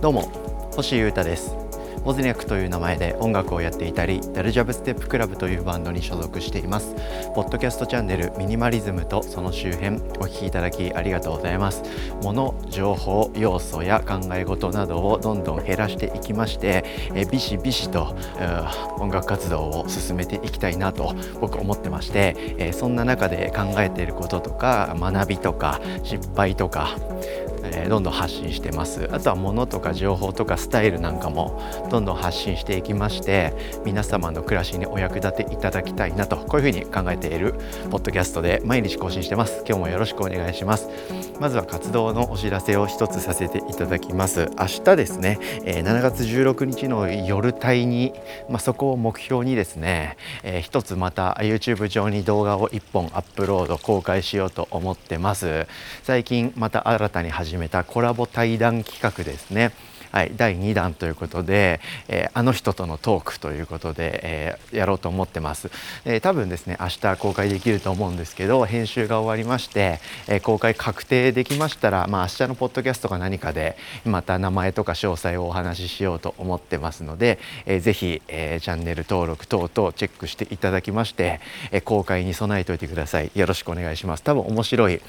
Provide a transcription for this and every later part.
どうも星優太です。ボズニャクという名前で音楽をやっていたりダルジャブステップクラブというバンドに所属しています。ポッドキャストチャンネルミニマリズムとその周辺お聞きいただきありがとうございます。物情報要素や考え事などをどんどん減らしていきましてえビシビシと音楽活動を進めていきたいなと僕思ってましてえそんな中で考えていることとか学びとか失敗とかえー、どんどん発信してます。あとは物とか情報とかスタイルなんかもどんどん発信していきまして皆様の暮らしにお役立ていただきたいなとこういうふうに考えているポッドキャストで毎日更新してます。今日もよろしくお願いします。まずは活動のお知らせを一つさせていただきます。明日ですね、えー、7月16日の夜帯に、まあ、そこを目標にですね、えー、一つまた YouTube 上に動画を1本アップロード公開しようと思ってます。最近また新たに始始めたコラボ対談企画ですね。はい、第2弾ということで、えー、あの人とのトークということで、えー、やろうと思ってます、えー、多分ですね明日公開できると思うんですけど編集が終わりまして、え公開確定できましたら、まあ、明日のポッドキャストか何かでまた名前とか詳細をお話ししようと思ってますので、えー、ぜひ、えチャンネル登録等々チェックしていただきまして、え公開に備えておいてください。よろしくお願いします。多分面白い。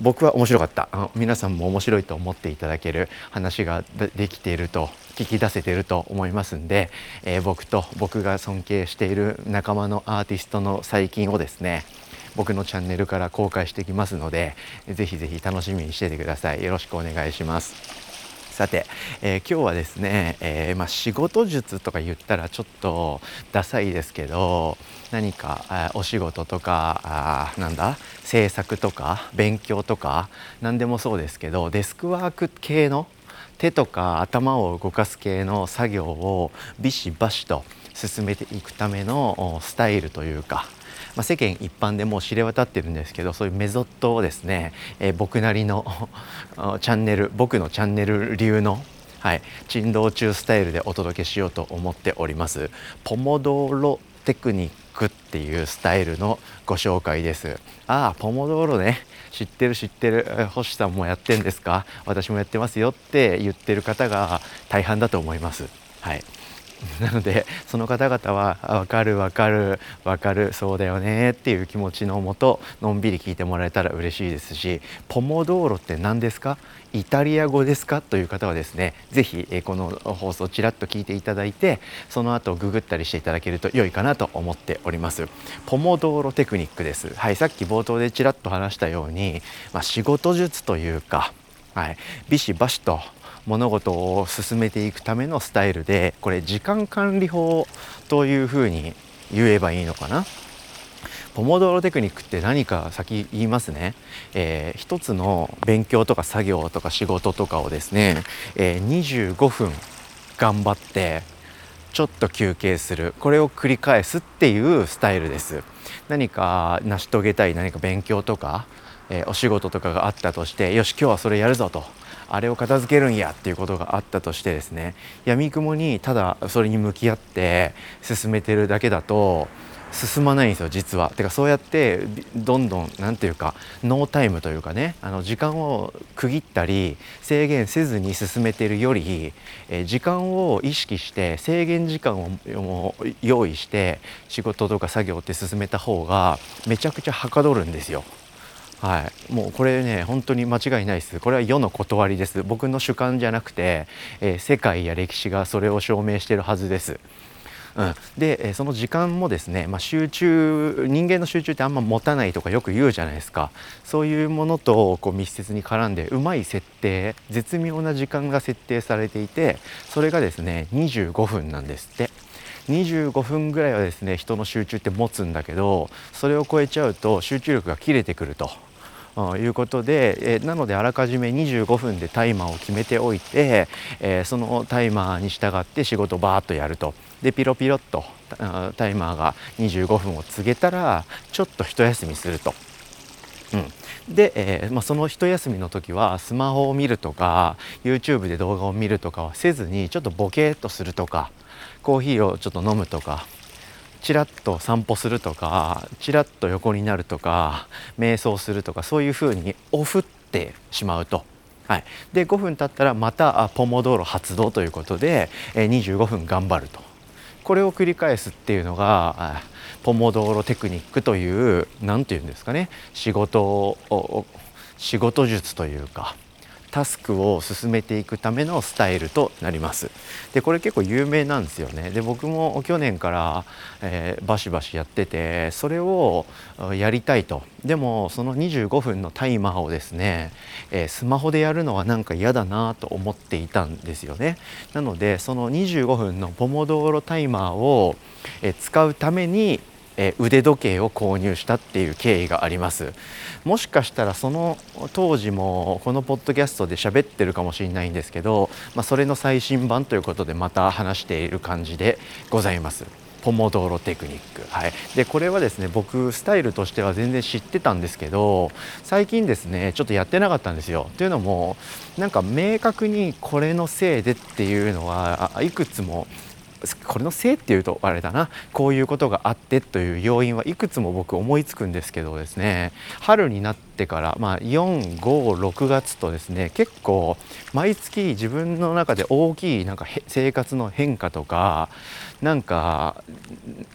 僕は面白かった。あの皆さんも面白いと思っていただける話ができてていると聞き出せていると思いますんで、えー、僕と僕が尊敬している仲間のアーティストの最近をですね僕のチャンネルから公開してきますのでぜひぜひ楽しみにしててください。よろしくお願いします。さて、えー、今日はですね、えー、まあ、仕事術とか言ったらちょっとダサいですけど何かお仕事とかあなんだ制作とか勉強とか何でもそうですけどデスクワーク系の手とか頭を動かす系の作業をビシバシと進めていくためのスタイルというか、まあ、世間一般でも知れ渡ってるんですけどそういうメソッドをですね、えー、僕なりの チャンネル僕のチャンネル流のはい、珍道中スタイルでお届けしようと思っております。ポモドロテクニックっていうスタイルのご紹介です。ああポモドーロね。知ってる知ってる。星さんもやってんですか？私もやってますよって言ってる方が大半だと思います。はい。なのでその方々は分かる分かる分かるそうだよねっていう気持ちのもとのんびり聞いてもらえたら嬉しいですしポモドーロって何ですか？イタリア語ですか？という方はですね是非この放送ちらっと聞いていただいてその後ググったりしていただけると良いかなと思っております。ポモドーロテクニックです。はいさっき冒頭でちらっと話したように、まあ、仕事術というかはい、ビシバシと物事を進めていくためのスタイルでこれ時間管理法というふうに言えばいいのかな？ポモドロテクニックって何か先言いますね、えー、一つの勉強とか作業とか仕事とかをですね、えー、25分頑張ってちょっと休憩する。これを繰り返すっていうスタイルです。何か成し遂げたい何か勉強とか、えー、お仕事とかがあったとしてよし今日はそれやるぞと。あれを片付けるんやっていうことがあったとしてですね闇雲にただそれに向き合って進めてるだけだと進まないんですよ実は。てかそうやってどんどん何て言うかノータイムというかねあの時間を区切ったり制限せずに進めてるより、え時間を意識して制限時間を用意して仕事とか作業って進めた方がめちゃくちゃはかどるんですよ。はい、もうこれね本当に間違いないですこれは世の断りです僕の主観じゃなくて、えー、世界や歴史がそれを証明してるはずです。うん、でその時間もですね、まあ、集中人間の集中ってあんま持たないとかよく言うじゃないですかそういうものとこう密接に絡んでうまい設定絶妙な時間が設定されていてそれがですね25分なんですって。25分ぐらいはですね人の集中って持つんだけどそれを超えちゃうと集中力が切れてくると。いうことで、え、なのであらかじめ25分でタイマーを決めておいて、え、そのタイマーに従って仕事をバーッとやるとでピロピロっとタイマーが25分を告げたらちょっと一休みすると。うん、で、えー、まあ、その一休みの時はスマホを見るとか YouTube で動画を見るとかはせずにちょっとボケーっとするとかコーヒーをちょっと飲むとかちらっと散歩するとかちらっと横になるとか瞑想するとかそういうふうにオフってしまうと。はい、で5分経ったらまたポモドーロ発動ということで、えー、25分頑張ると。これを繰り返すっていうのがポモドーロテクニックという何て言うんですかね。仕事を仕事術というかタスクを進めていくためのスタイルとなります。でこれ結構有名なんですよね。で僕も去年から、えー、バシバシやっててそれをやりたいと。でもその25分のタイマーをですね、えー、スマホでやるのはなんか嫌だなと思っていたんですよね。なのでその25分のポモドーロタイマーを、えー、使うためにえ腕時計を購入したっていう経緯があります。もしかしたらその当時もこのポッドキャストで喋ってるかもしれないんですけど、まあ、それの最新版ということでまた話している感じでございます。ポモドーロテクニック、はい、でこれはですね僕スタイルとしては全然知ってたんですけど最近ですねちょっとやってなかったんですよ。というのもなんか明確にこれのせいでっていうのはいくつもこれのせいっていうとあれだなこういうことがあってという要因はいくつも僕思いつくんですけどですね春になってからまあ456月とですね結構毎月自分の中で大きいなんか生活の変化とかなんか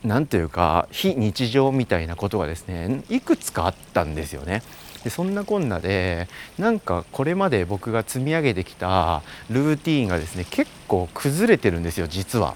なんていうか非日常みたいなことがですねいくつかあったんですよね。でそんなこんなでなんかこれまで僕が積み上げてきたルーティンがですね結構崩れてるんですよ実は。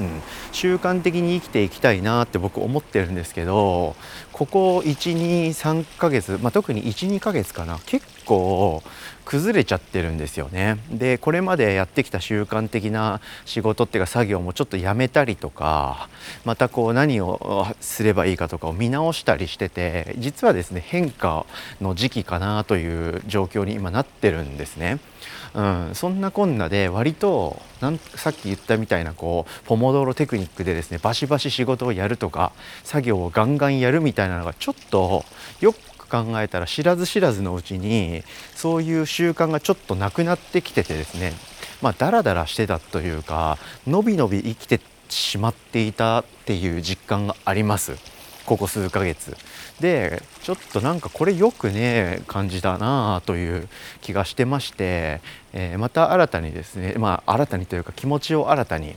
うん、習慣的に生きていきたいなって僕思ってるんですけどここ123ヶ月、まあ、特に12ヶ月かな結構崩れちゃってるんですよね。でこれまでやってきた習慣的な仕事っていうか作業もちょっとやめたりとかまたこう何をすればいいかとかを見直したりしてて実はですね変化の時期かなという状況に今なってるんですね。うん、そんなこんなで割となんさっき言ったみたいなこうポモドーロテクニックでですねバシバシ仕事をやるとか作業をガンガンやるみたいなのがちょっとよく考えたら知らず知らずのうちにそういう習慣がちょっとなくなってきててですねまあダラダラしてたというかのびのび生きてしまっていたっていう実感があります。ここ数ヶ月。でちょっとなんかこれよくね感じだなあという気がしてまして、えー、また新たにですねまあ新たにというか気持ちを新たに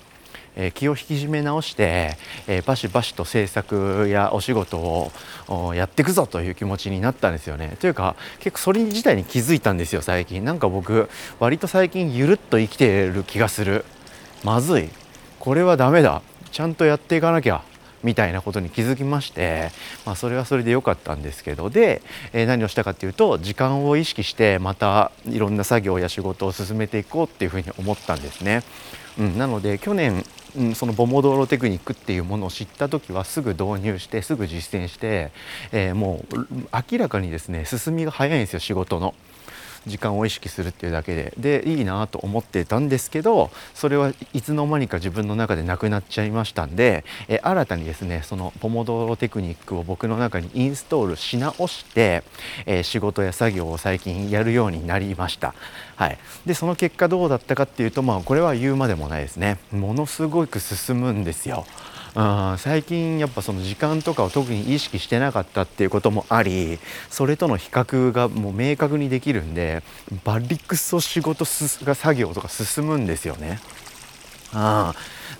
え気を引き締め直して、えバシバシと制作やお仕事をやっていくぞという気持ちになったんですよね。というか結構それ自体に気づいたんですよ最近。なんか僕割と最近ゆるっと生きてる気がする。まずいこれはダメだちゃんとやっていかなきゃみたいなことに気づきまして、まあ、それはそれで良かったんですけどで、えー、何をしたかっていうと時間を意識してまたいろんな作業や仕事を進めていこうっていうふうに思ったんですね。うん、なので去年うん、そのボモドーロテクニックっていうものを知った時はすぐ導入してすぐ実践して、えー、もう明らかにですね進みが早いんですよ仕事の。時間を意識するっていうだけででいいなと思ってたんですけどそれはいつの間にか自分の中でなくなっちゃいましたんで、え新たにですねそのポモドーロテクニックを僕の中にインストールし直して、え仕事や作業を最近やるようになりました。はい、でその結果どうだったかっていうとまあこれは言うまでもないですねものすごく進むんですよ。あ最近やっぱその時間とかを特に意識してなかったっていうこともありそれとの比較がもう明確にできるんでバリクソ仕事が作業とか進むんですよね。あ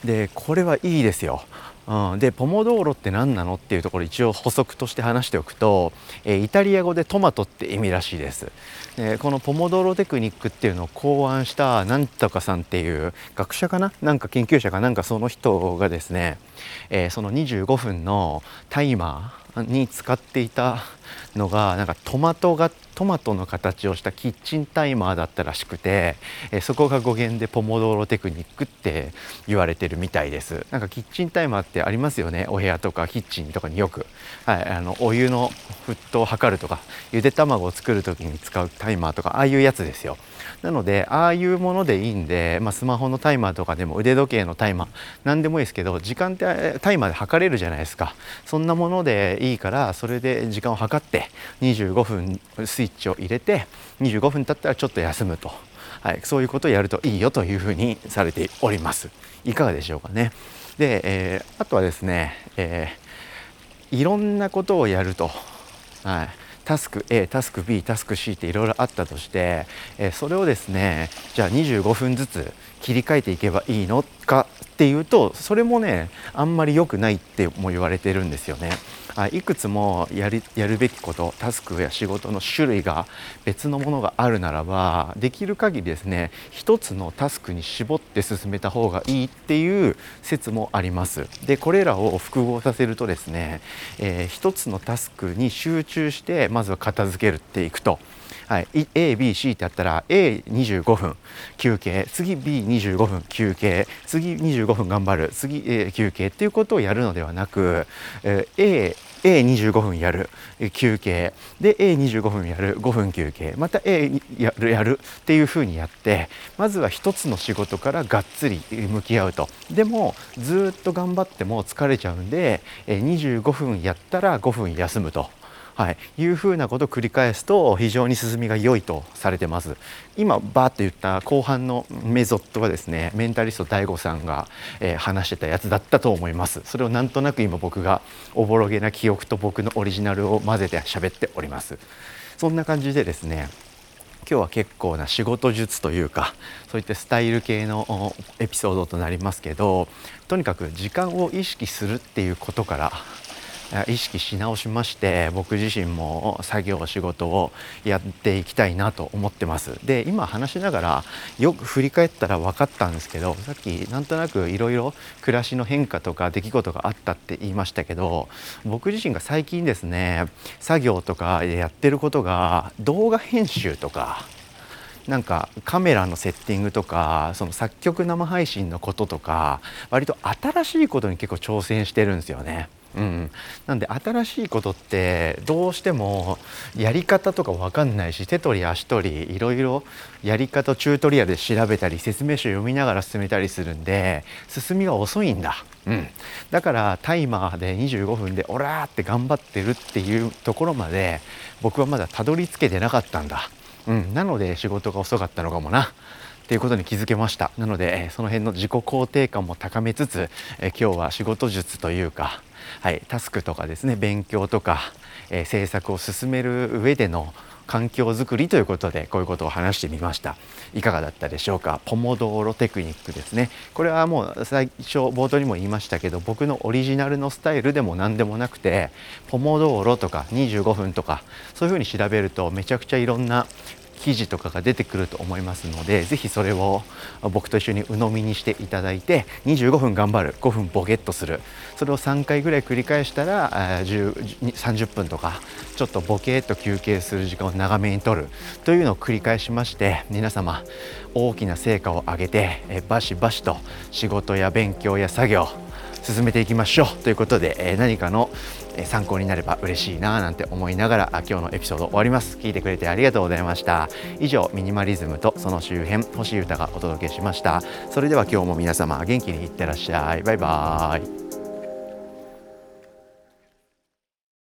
でこれはいいですよ。うん、でポモドーロって何なのっていうところ一応補足として話しておくと、えー、イタリア語でトマトって意味らしいです、えー、このポモドーロテクニックっていうのを考案したなんとかさんっていう学者かな？なんか研究者かなんかその人がですね、えー、その25分のタイマーに使っていたのがなんかトマトがトマトの形をしたキッチンタイマーだったらしくて、えそこが語源でポモドーロテクニックって言われてるみたいです。なんかキッチンタイマーってありますよね？お部屋とかキッチンとかによく、はい、あのお湯の沸騰を測るとかゆで卵を作る時に使うタイマーとかああいうやつですよ。なのでああいうものでいいんで、まあ、スマホのタイマーとかでも腕時計のタイマー何でもいいですけど時間ってタイマーで測れるじゃないですか。そんなものでいいからそれで時間を計って25分スイッチを入れて25分経ったらちょっと休むと、はい、そういうことをやるといいよというふうにされております。いかがでしょうかね。で、えー、あとはですね、えー、いろんなことをやると、はい、タスク A タスク B タスク C っていろいろあったとして、えそれをですねじゃあ25分ずつ切り替えていけばいいのかっていうとそれもねあんまり良くないっても言われてるんですよね。いくつもやりやるべきことタスクや仕事の種類が別のものがあるならばできる限りですね一つのタスクに絞って進めた方がいいっていう説もありますでこれらを複合させるとですね、えー、一つのタスクに集中してまずは片付けるっていくとはい、ABC ってあったら A25 分休憩。次 B25 分休憩。次25分頑張る。次 A 休憩。っていうことをやるのではなく、えー、A A25 分やる。休憩。で A25 分やる。5分休憩。また A やるやる。っていうふうにやってまずは一つの仕事からがっつり向き合うと。でもずっと頑張っても疲れちゃうんで25分やったら5分休むと。はい、いうふうなことを繰り返すと非常に進みが良いとされてます。今バーッと言った後半のメソッドはですねメンタリスト DAIGO さんが、えー、話してたやつだったと思います。それをなんとなく今僕がおぼろげな記憶と僕のオリジナルを混ぜて喋っております。そんな感じでですね今日は結構な仕事術というかそういったスタイル系のエピソードとなりますけどとにかく時間を意識するっていうことから意識し直しまして僕自身も作業仕事をやっていきたいなと思ってますで今話しながらよく振り返ったら分かったんですけどさっきなんとなくいろいろ暮らしの変化とか出来事があったって言いましたけど僕自身が最近ですね作業とかやってることが動画編集とかなんかカメラのセッティングとかその作曲生配信のこととか割と新しいことに結構挑戦してるんですよね。うん、なんで新しいことってどうしてもやり方とか分かんないし手取り足取りいろいろやり方チュートリアルで調べたり説明書読みながら進めたりするんで進みが遅いんだ、うん、だからタイマーで25分でオラーって頑張ってるっていうところまで僕はまだたどり着けてなかったんだ、うん、なので仕事が遅かったのかもな。っていうことに気づけました。なのでその辺の自己肯定感も高めつつ今日は仕事術というかはい、タスクとかですね勉強とか、えー、制作を進める上での環境づくりということでこういうことを話してみました。いかがだったでしょうか？ポモドーロテクニックですね。これはもう最初冒頭にも言いましたけど僕のオリジナルのスタイルでも何でもなくてポモドーロとか25分とかそういうふうに調べるとめちゃくちゃいろんな記事とかが出てくると思いますので是非それを僕と一緒に鵜呑みにしていただいて25分頑張る5分ボケっとする。それを3回ぐらい繰り返したら30分とかちょっとボケっと休憩する時間を長めにとる。というのを繰り返しまして皆様大きな成果を上げてバシバシと仕事や勉強や作業進めていきましょうということで、え何かの参考になれば嬉しいななんて思いながら今日のエピソード終わります。聞いてくれてありがとうございました。以上ミニマリズムとその周辺星歌がお届けしました。それでは今日も皆様元気にいってらっしゃい。バイバーイ。